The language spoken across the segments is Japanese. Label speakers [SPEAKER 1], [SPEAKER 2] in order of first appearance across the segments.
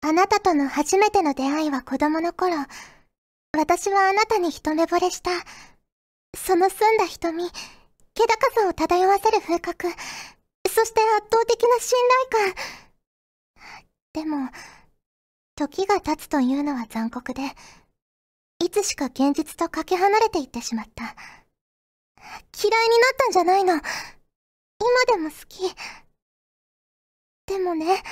[SPEAKER 1] あなたとの初めての出会いは子供の頃、私はあなたに一目惚れした。その澄んだ瞳、気高さを漂わせる風格、そして圧倒的な信頼感。でも、時が経つというのは残酷で、いつしか現実とかけ離れていってしまった。嫌いになったんじゃないの。今でも好き。でもね、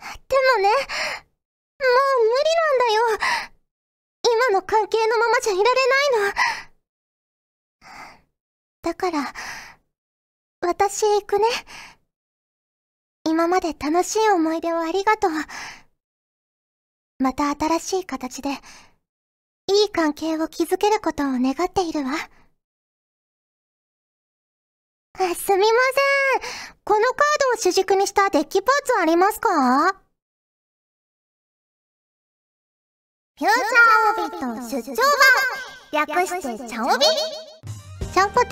[SPEAKER 1] でもね、もう無理なんだよ。今の関係のままじゃいられないの。だから、私行くね。今まで楽しい思い出をありがとう。また新しい形で、いい関係を築けることを願っているわ。すみません。このカードを主軸にしたデッキパーツありますか？フューチャーオビット出張版略してチャオビチャンポテ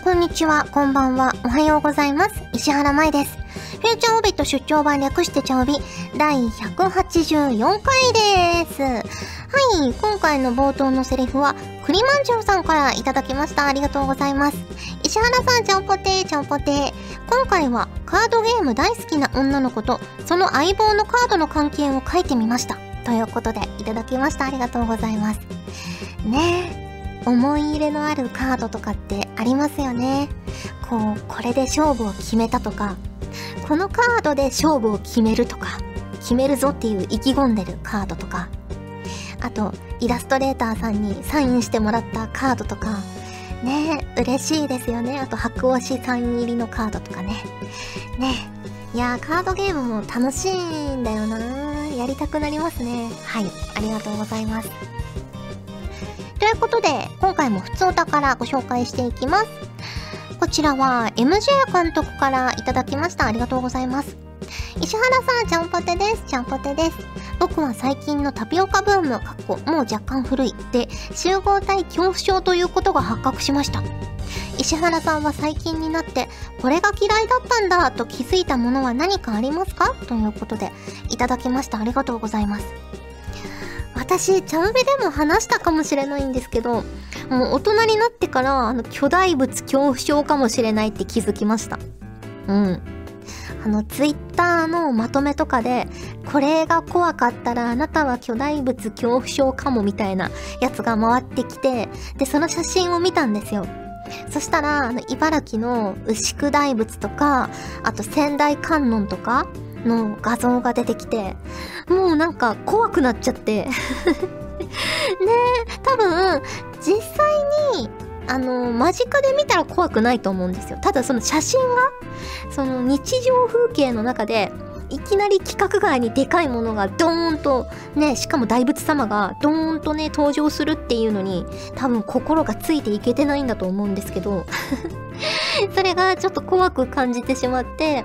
[SPEAKER 1] ーこんにちは、こんばんは、おはようございます。石原舞です。フューチャーオビット出張版略してチャオビ第184回です。はい、今回の冒頭のセリフは、栗まんじゅうさんからいただきました。ありがとうございます。石原さん、ちゃんぽてー、ちゃんぽてー。今回は、カードゲーム大好きな女の子と、その相棒のカードの関係を書いてみました。ということで、いただきました。ありがとうございます。ねえ、思い入れのあるカードとかってありますよね。こう、これで勝負を決めたとか、このカードで勝負を決めるとか、決めるぞっていう意気込んでるカードとか、あと、イラストレーターさんにサインしてもらったカードとか、ね嬉しいですよね。あと、白押しサイン入りのカードとかね。ねいやー、カードゲームも楽しいんだよなやりたくなりますね。はい、ありがとうございます。ということで、今回も普通お宝ご紹介していきます。こちらは MJ 監督からいただきました。ありがとうございます。石原さん、ちゃんぽてです。ちゃんぽてです。僕は最近のタピオカブーム、かっこもう若干古い、で、集合体恐怖症ということが発覚しました。石原さんは最近になって、これが嫌いだったんだと気づいたものは何かありますか？ということで、いただきました。ありがとうございます。私、チャウベでも話したかもしれないんですけど、もう大人になってから、あの、巨大物恐怖症かもしれないって気づきました。うん。あの、ツイッターのまとめとかで、これが怖かったらあなたは巨大物恐怖症かもみたいなやつが回ってきて、で、その写真を見たんですよ。そしたら、あの、茨城の牛久大仏とか、あと仙台観音とかの画像が出てきて、もうなんか怖くなっちゃって で、多分、実際に、あの、間近で見たら怖くないと思うんですよ。ただその写真が、その日常風景の中で、いきなり規格外にでかいものがドーンとねしかも大仏様がドーンとね登場するっていうのに多分心がついていけてないんだと思うんですけど それがちょっと怖く感じてしまって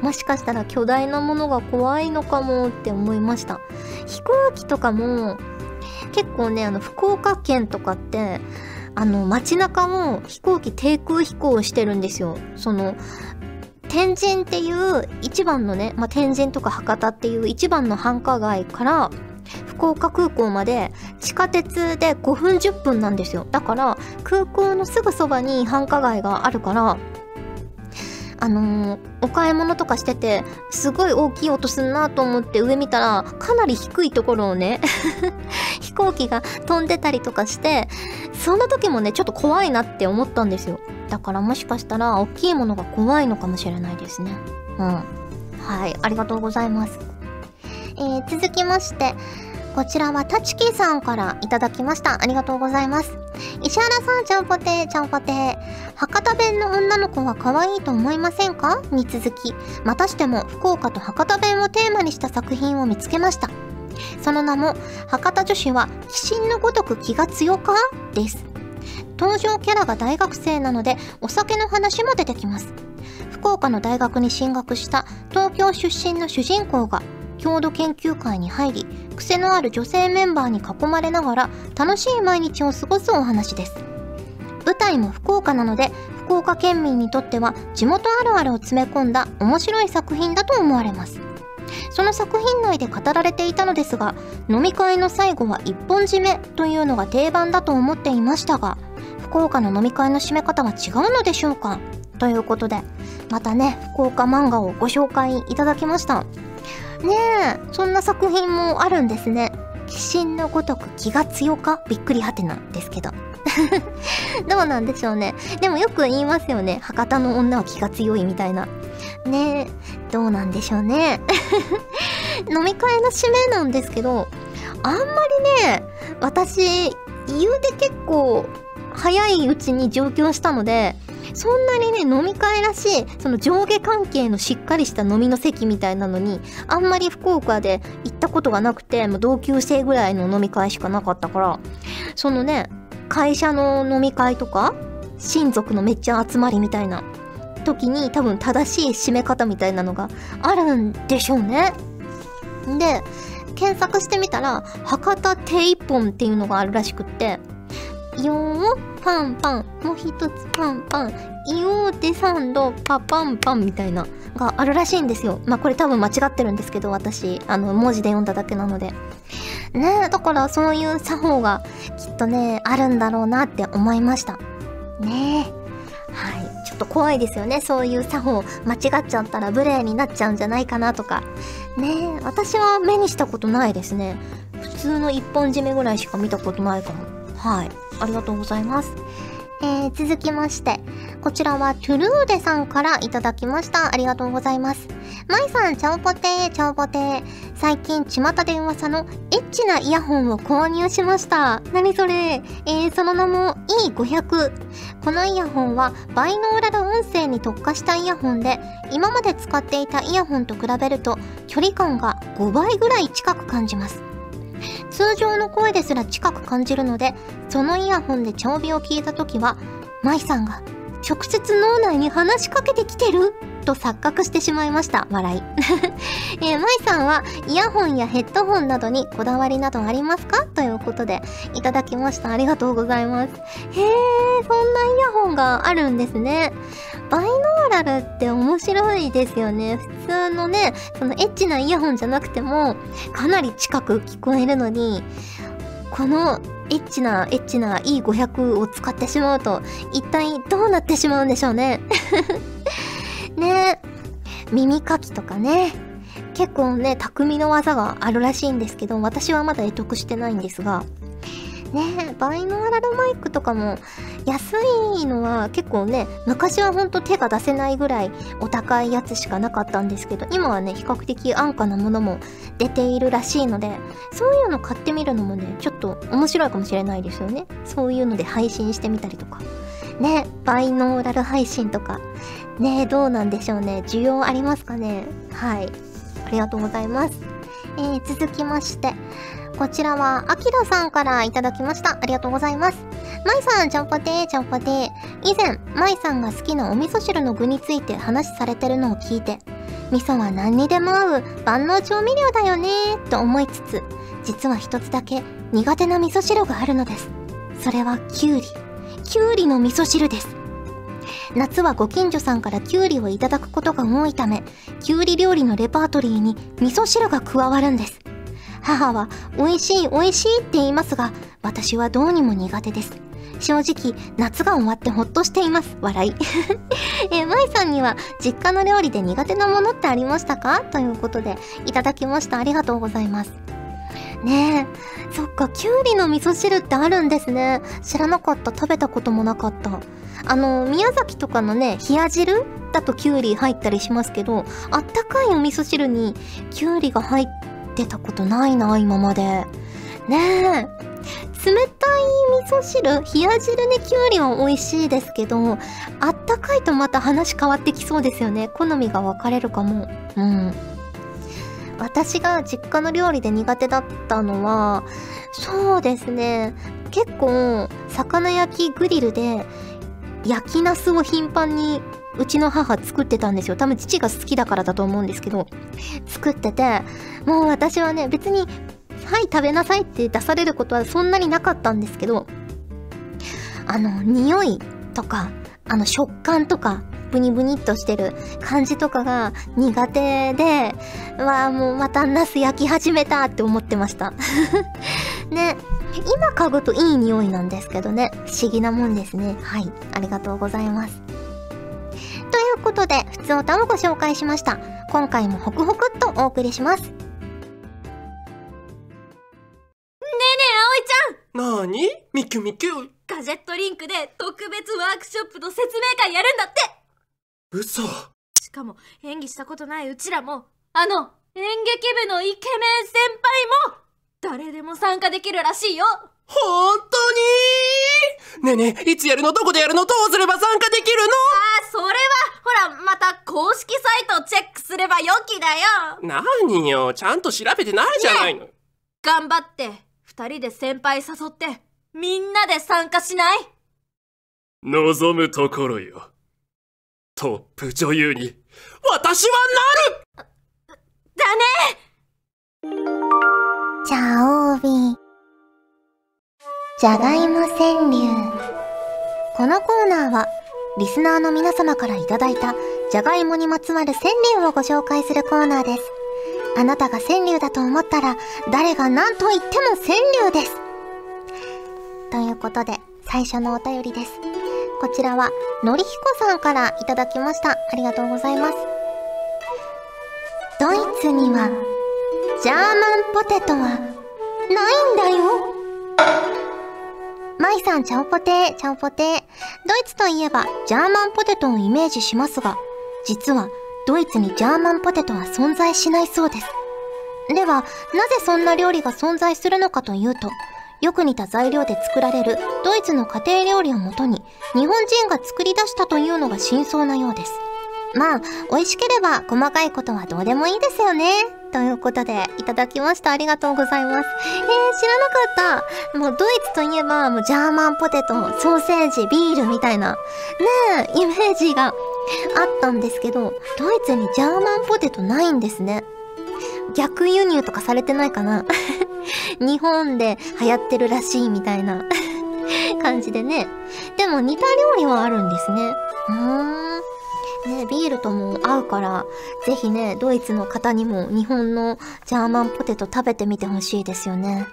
[SPEAKER 1] もしかしたら巨大なものが怖いのかもって思いました。飛行機とかも結構ねあの福岡県とかってあの街中を飛行機低空飛行してるんですよ。その天神っていう一番のね、まあ、天神とか博多っていう一番の繁華街から福岡空港まで地下鉄で5分10分なんですよ。だから空港のすぐそばに繁華街があるからあのー、お買い物とかしてて、すごい大きい音すんなと思って上見たら、かなり低いところをね 飛行機が飛んでたりとかして、その時もね、ちょっと怖いなって思ったんですよ。だからもしかしたら、大きいものが怖いのかもしれないですね。うん。はい、ありがとうございます。えー、続きまして、こちらはタチキさんからいただきました。ありがとうございます。石原さん、ちゃんぽて、ちゃんぽて。博多弁の女の子は可愛いと思いませんか？に続き、またしても福岡と博多弁をテーマにした作品を見つけました。その名も、博多女子は、鬼神のごとく気が強か？です。登場キャラが大学生なので、お酒の話も出てきます。福岡の大学に進学した東京出身の主人公が郷土研究会に入り癖のある女性メンバーに囲まれながら楽しい毎日を過ごすお話です。舞台も福岡なので福岡県民にとっては地元あるあるを詰め込んだ面白い作品だと思われます。その作品内で語られていたのですが飲み会の最後は一本締めというのが定番だと思っていましたが福岡の飲み会の締め方は違うのでしょうか？ということでまたね福岡漫画をご紹介いただきました。ねえそんな作品もあるんですね。鬼神のごとく気が強か？びっくりはてなんですけど。どうなんでしょうね。でもよく言いますよね。博多の女は気が強いみたいな。ねえどうなんでしょうね。飲み会の締めなんですけどあんまりね私言うて結構早いうちに上京したのでそんなにね飲み会らしいその上下関係のしっかりした飲みの席みたいなのにあんまり福岡で行ったことがなくてもう同級生ぐらいの飲み会しかなかったからそのね会社の飲み会とか親族のめっちゃ集まりみたいな時に多分正しい締め方みたいなのがあるんでしょうね。で検索してみたら博多手一本っていうのがあるらしくってよーパンパンもう一つパンパンイオーテサンドパパンパンみたいながあるらしいんですよ。まあこれ多分間違ってるんですけど私。あの文字で読んだだけなので。ねだからそういう作法がきっとねあるんだろうなって思いました。ねえ。はい。ちょっと怖いですよね。そういう作法間違っちゃったら無礼になっちゃうんじゃないかなとか。ねえ私は目にしたことないですね。普通の一本締めぐらいしか見たことないかも。はいありがとうございます。えー、続きまして、こちらはトゥルーデさんからいただきました。ありがとうございます。マイさん、チャオポテー、チャオポテー。最近、巷で噂のエッチなイヤホンを購入しました。何それ？えー、その名も E500。このイヤホンはバイノーラル音声に特化したイヤホンで、今まで使っていたイヤホンと比べると距離感が5倍ぐらい近く感じます。通常の声ですら近く感じるので、そのイヤホンで調尾を聞いた時は、舞さんが直接脳内に話しかけてきてる？と錯覚してしまいました。笑い。えー、舞さんはイヤホンやヘッドホンなどにこだわりなどありますか？ということでいただきました。ありがとうございます。へえ、そんなイヤホンがあるんですね。バイノーラルって面白いですよね。普通のね、そのエッチなイヤホンじゃなくてもかなり近く聞こえるのに、このエッチなエッチな E500 を使ってしまうと一体どうなってしまうんでしょうね。ね。耳かきとかね。結構ね匠の技があるらしいんですけど私はまだ得得してないんですが。ねバイノーラルマイクとかも安いのは結構ね昔はほんと手が出せないぐらいお高いやつしかなかったんですけど今はね比較的安価なものも出ているらしいのでそういうの買ってみるのもねちょっと面白いかもしれないですよね。そういうので配信してみたりとか。ねバイノーラル配信とか。ねどうなんでしょうね。需要ありますかね？はい。ありがとうございます。えー、続きまして。こちらは、アキラさんからいただきました。ありがとうございます。マイさん、ちゃんぽてー、ちゃんぽてー。以前、マイさんが好きなお味噌汁の具について話されてるのを聞いて、味噌は何にでも合う万能調味料だよねーと思いつつ、実は一つだけ苦手な味噌汁があるのです。それはキュウリ。キュウリの味噌汁です。夏はご近所さんからキュウリをいただくことが多いため、キュウリ料理のレパートリーに味噌汁が加わるんです。母は美味しい美味しいって言いますが、私はどうにも苦手です。正直、夏が終わってほっとしています。笑い。え、舞さんには、実家の料理で苦手なものってありましたか？ということで、いただきました。ありがとうございます。ねえ。そっか、きゅうりの味噌汁ってあるんですね。知らなかった。食べたこともなかった。あの、宮崎とかのね、冷や汁？だときゅうり入ったりしますけど、あったかいお味噌汁にきゅうりが入ってたことないな、今まで。ねえ。冷たい味噌汁冷や汁ねきゅうりは美味しいですけどあったかいとまた話変わってきそうですよね好みが分かれるかもうん私が実家の料理で苦手だったのはそうですね結構魚焼きグリルで焼きナスを頻繁にうちの母作ってたんですよ。多分父が好きだからだと思うんですけど、作ってて、もう私はね、別にはい食べなさいって出されることはそんなになかったんですけどあの匂いとかあの食感とかブニブニっとしてる感じとかが苦手で、わあもうまたナス焼き始めたって思ってました。ね、今嗅ぐといい匂いなんですけどね、不思議なもんですね。はい、ありがとうございます。ということで、普通歌をご紹介しました。今回もホクホクっとお送りします。ねえね
[SPEAKER 2] え、葵ちゃん。なーにミキュミキュ。
[SPEAKER 3] ガジェットリンクで特別ワークショップの説明会やるんだって。
[SPEAKER 2] 嘘。
[SPEAKER 3] しかも演技したことないうちらも、あの演劇部のイケメン先輩も誰でも参加できるらしいよ
[SPEAKER 2] 本当にねえねえ、いつやるの？どこでやるの？どうすれば参加できるの？あ
[SPEAKER 3] あ、それは、ほら、また公式サイトチェックすればよきだよ。
[SPEAKER 2] 何よ、ちゃんと調べてないじゃないの。ね、
[SPEAKER 3] 頑張って、二人で先輩誘って、みんなで参加しない？
[SPEAKER 2] 望むところよ。トップ女優に、私はなる！
[SPEAKER 3] だ
[SPEAKER 1] ねじゃあ、オービー。じゃがいも川柳。このコーナーは、リスナーの皆様からいいた、じゃがいもにまつわる川柳をご紹介するコーナーです。あなたが川柳だと思ったら、誰が何と言っても川柳です。ということで、最初のお便りです。こちらは、のりひこさんからいただきました。ありがとうございます。ドイツには、ジャーマンポテトは、ないんだよ。マイさん、チャオポテー、チャオポテー。ドイツといえば、ジャーマンポテトをイメージしますが、実は、ドイツにジャーマンポテトは存在しないそうです。では、なぜそんな料理が存在するのかというと、よく似た材料で作られるドイツの家庭料理をもとに日本人が作り出したというのが真相なようです。まあ、美味しければ細かいことはどうでもいいですよね。ということで、いただきました。ありがとうございます。えー、知らなかった。もうドイツといえば、もうジャーマンポテト、ソーセージ、ビールみたいな、ねえ、イメージがあったんですけど、ドイツにジャーマンポテトないんですね。逆輸入とかされてないかな 日本で流行ってるらしいみたいな 感じでね。でも似た料理はあるんですね。うーん。ね、ビールとも合うから、ぜひね、ドイツの方にも日本のジャーマンポテト食べてみてほしいですよね。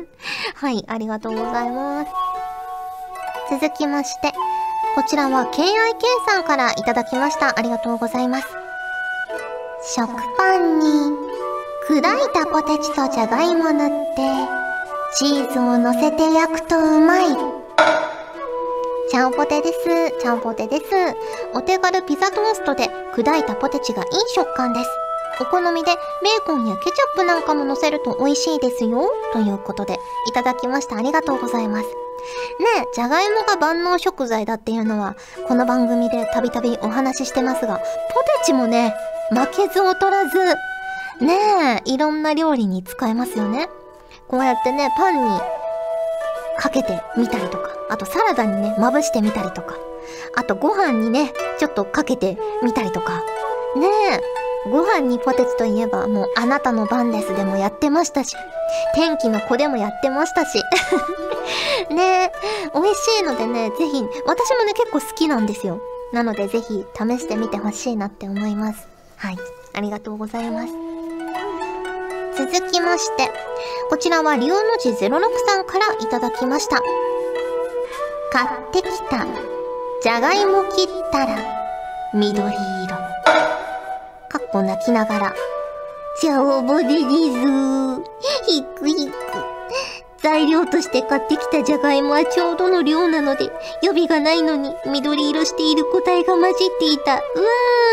[SPEAKER 1] はい、ありがとうございます。続きまして、こちらは KIK さんからいただきました。ありがとうございます。食パンに砕いたポテチとじゃがいも塗って、チーズを乗せて焼くとうまい。ちゃんポテです。ちゃんポテです。お手軽ピザトーストで砕いたポテチがいい食感です。お好みでベーコンやケチャップなんかも乗せると美味しいですよ。ということで、いただきました。ありがとうございます。ねえ、じゃがいもが万能食材だっていうのは、この番組でたびたびお話ししてますが、ポテチもね、負けず劣らず、ねえ、いろんな料理に使えますよね。こうやってね、パンにかけてみたりとか、あとサラダにね、まぶしてみたりとか、あとご飯にね、ちょっとかけてみたりとか。ねえ、ご飯にポテチといえばもうあなたの番ですでもやってましたし、天気の子でもやってましたし。ねえ、美味しいのでね、ぜひ、私もね結構好きなんですよ。なのでぜひ試してみてほしいなって思います。はい。ありがとうございます。続きまして、こちらはリオの字06さんからいただきました。買ってきた、じゃがいも切ったら、緑色。かっこ泣きながら、じゃおぼでりずー。ひくひく。材料として買ってきたじゃがいもはちょうどの量なので、予備がないのに緑色している個体が混じっていた。うー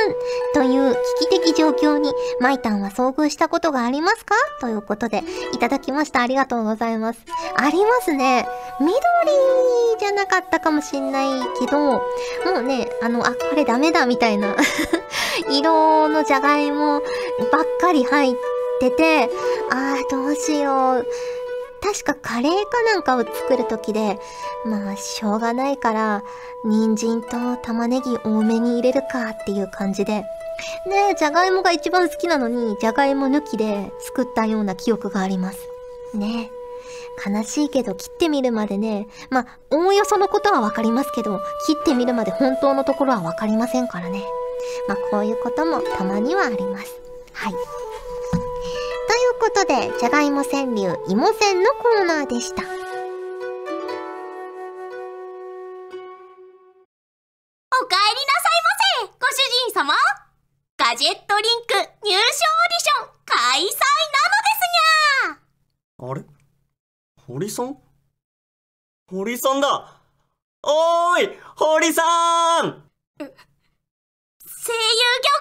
[SPEAKER 1] ん。という危機的状況に、マイタンは遭遇したことがありますか？ということで、いただきました。ありがとうございます。ありますね。緑じゃなかったかもしんないけど、もうね、あの、あ、これダメだみたいな 色のじゃがいもばっかり入ってて、あーどうしよう。確かカレーかなんかを作るときで、まあ、しょうがないから、人参と玉ねぎ多めに入れるかっていう感じで。ねじゃがいもが一番好きなのに、じゃがいも抜きで作ったような記憶があります。ね悲しいけど切ってみるまでね、まあ、おおよそのことはわかりますけど、切ってみるまで本当のところはわかりませんからね。まあ、こういうこともたまにはあります。はい。ということで、じゃがいも川柳、芋川のコーナーでした。お帰りな
[SPEAKER 4] さいませご主人様。ガジェットリンク入賞オーディション開催なのですにゃ。
[SPEAKER 5] あれ？堀さん？堀さんだ。おーい堀さん。声優業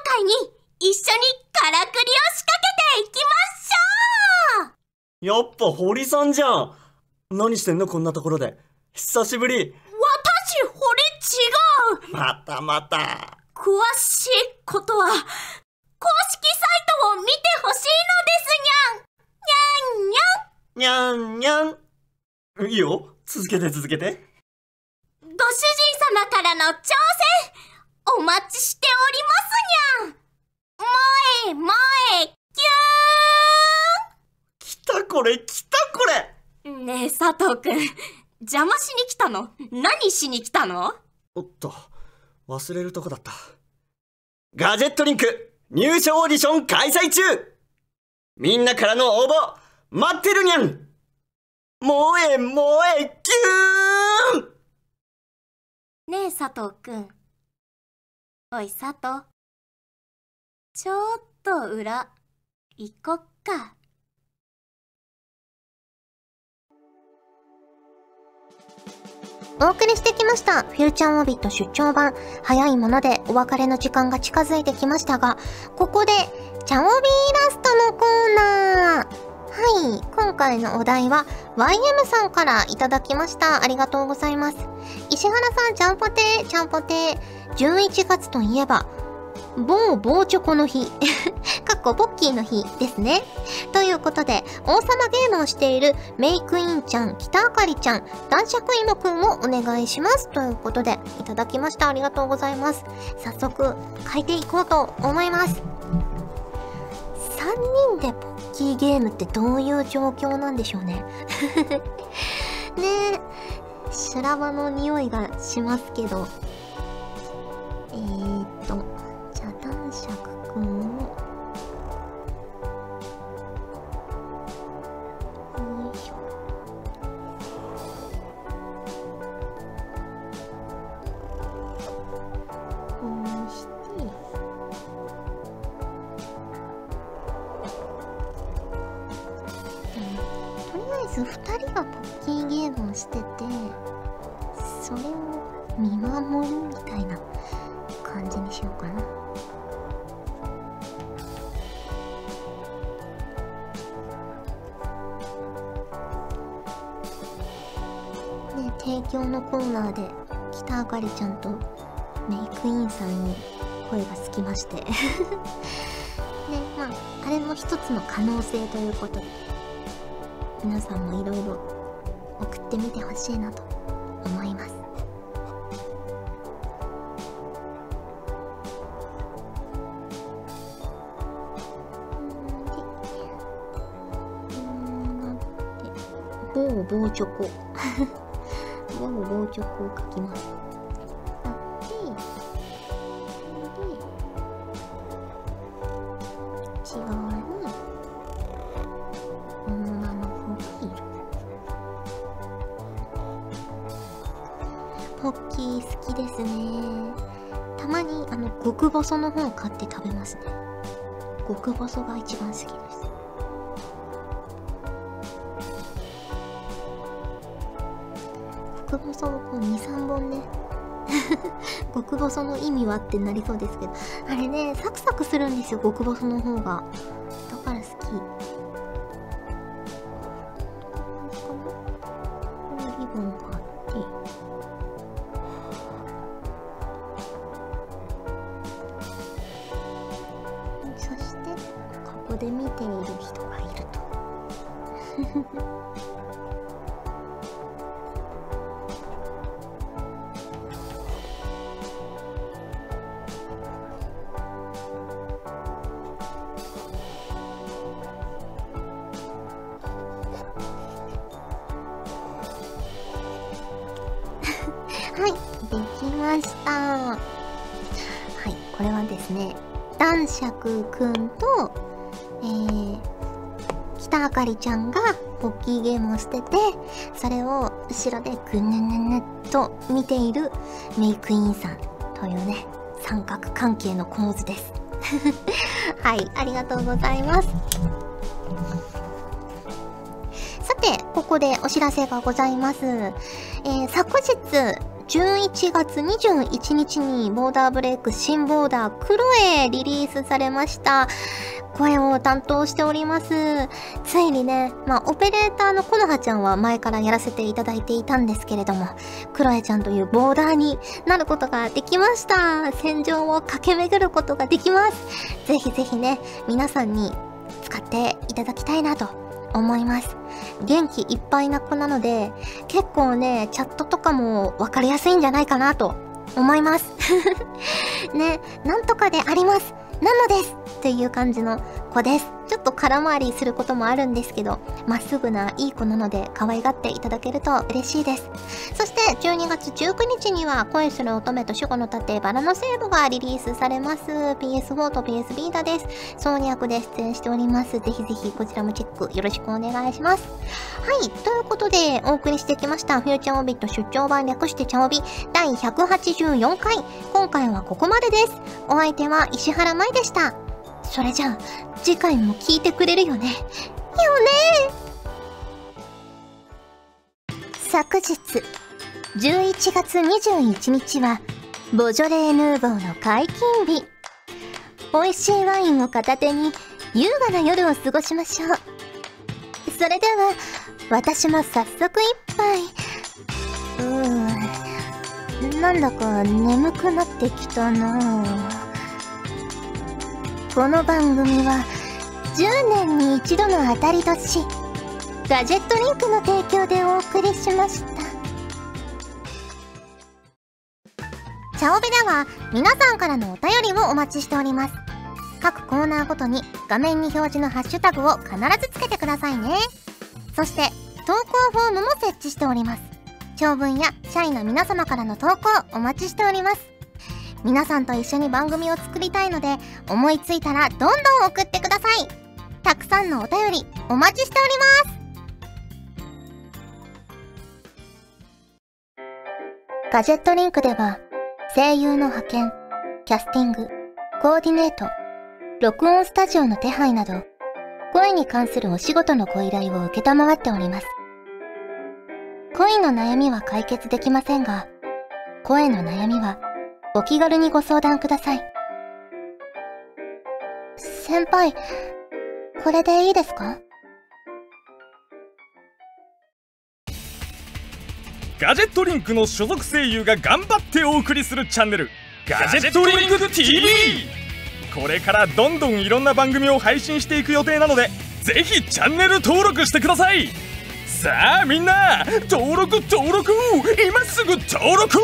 [SPEAKER 4] 界に一緒にからくりを仕掛けていきましょ
[SPEAKER 5] う。やっぱ堀さんじゃん。何してんのこんなところで。久しぶり。
[SPEAKER 4] 私堀違
[SPEAKER 5] う。またまた。
[SPEAKER 4] 詳しいことは公式サイトを見てほしい
[SPEAKER 5] のですにゃん。にゃんにゃん。にゃんいいよ。続けて続けて。
[SPEAKER 4] ご主人様からの挑戦お待ちしておりますにゃん。萌え萌えキュ
[SPEAKER 5] ーン来たこれ来たこ
[SPEAKER 4] れ。ねえ佐藤くん。邪魔しに来たの？何しに来たの？
[SPEAKER 5] おっと忘れるとこだった。ガジェットリンク入賞オーディション開催中。みんなからの応募待ってるにゃん。萌え萌えキュー
[SPEAKER 4] ン。ねえ佐藤くん。おい佐藤。ちょっと裏、行こっか。
[SPEAKER 1] お送りしてきました。フューチャーオービット出張版。早いものでお別れの時間が近づいてきましたが、ここで、チャオビーラストのコーナー。はい。今回のお題は、YM さんからいただきました。ありがとうございます。石原さん、ちゃんぽてー、ちゃんぽてー。11月といえば、某某チョコの日 かっこポッキーの日ですね。ということで、王様ゲームをしているメイクインちゃん、北あかりちゃん、男爵芋くんをお願いします。ということで、いただきました。ありがとうございます。早速、書いていこうと思います。3人でポッキーゲームってどういう状況なんでしょうね。ねえ、修羅場の匂いがしますけど。えーっと、釈くんをよいしょ。こうしてとりあえず2人がポッキーゲームをしててそれをコーナーで北あかりちゃんとメイクインさんに声がつきまして。ねまああれも一つの可能性ということで皆さんもいろいろ送ってみてほしいなと思います。某某チョコ。を棒直を書きます。で、内側に女の子がいる。ポッキー好きですね。たまにあの極細の方を買って食べますね。極細が一番好きです。極細をこう23本ね。極細の意味はってなりそうですけど。あれねサクサクするんですよ極細の方が。ました。はいこれはですね男爵くんとえー、北あかりちゃんがポッキーゲームをしててそれを後ろでぐぬぬぬっと見ているメイクインさんというね三角関係の構図です。はいありがとうございます。さてここでお知らせがございます、えー、昨日11月21日にボーダーブレイク新ボーダークロエリリースされました。声を担当しております。ついにね、まあ、オペレーターのコノハちゃんは前からやらせていただいていたんですけれども、クロエちゃんというボーダーになることができました。戦場を駆け巡ることができます。ぜひぜひね、皆さんに使っていただきたいなと思います。元気いっぱいな子なので、結構ね、チャットとかも分かりやすいんじゃないかなと思います。ね、なんとかであります。なのですっていう感じの子です。ちょっと空回りすることもあるんですけど、まっすぐないい子なので可愛がっていただけると嬉しいです。そして12月19日には恋する乙女と守護の盾バラのセーブがリリースされます。PS4 と PS ビータです。ソーニ役で出演しております。ぜひぜひこちらもチェックよろしくお願いします。はい、ということでお送りしてきましたフューチャーオビット出張版略してチャオビ第184回。今回はここまでです。お相手は石原舞でした。それじゃあ、次回も聞いてくれるよね。よね昨日、11月21日は、ボジョレーヌーボーの解禁日。美味しいワインを片手に、優雅な夜を過ごしましょう。それでは、私も早速一杯。うーん、なんだか眠くなってきたなぁ。この番組は10年に一度の当たり年ガジェットリンクの提供でお送りしました。チャオベでは皆さんからのお便りをお待ちしております。各コーナーごとに画面に表示のハッシュタグを必ずつけてくださいね。そして投稿フォームも設置しております。長文や社員の皆様からの投稿お待ちしております。皆さんと一緒に番組を作りたいので思いついたらどんどん送ってください。たくさんのお便りお待ちしております。ガジェットリンクでは声優の派遣キャスティングコーディネート録音スタジオの手配など声に関するお仕事のご依頼を承っております。恋の悩みは解決できませんが声の悩みはお気軽にご相談ください。先輩、これでいいですか？
[SPEAKER 6] ガジェットリンクの所属声優が頑張ってお送りするチャンネルガジェットリンク TV これからどんどんいろんな番組を配信していく予定なのでぜひチャンネル登録してください。さあみんな登録登録。今すぐ登録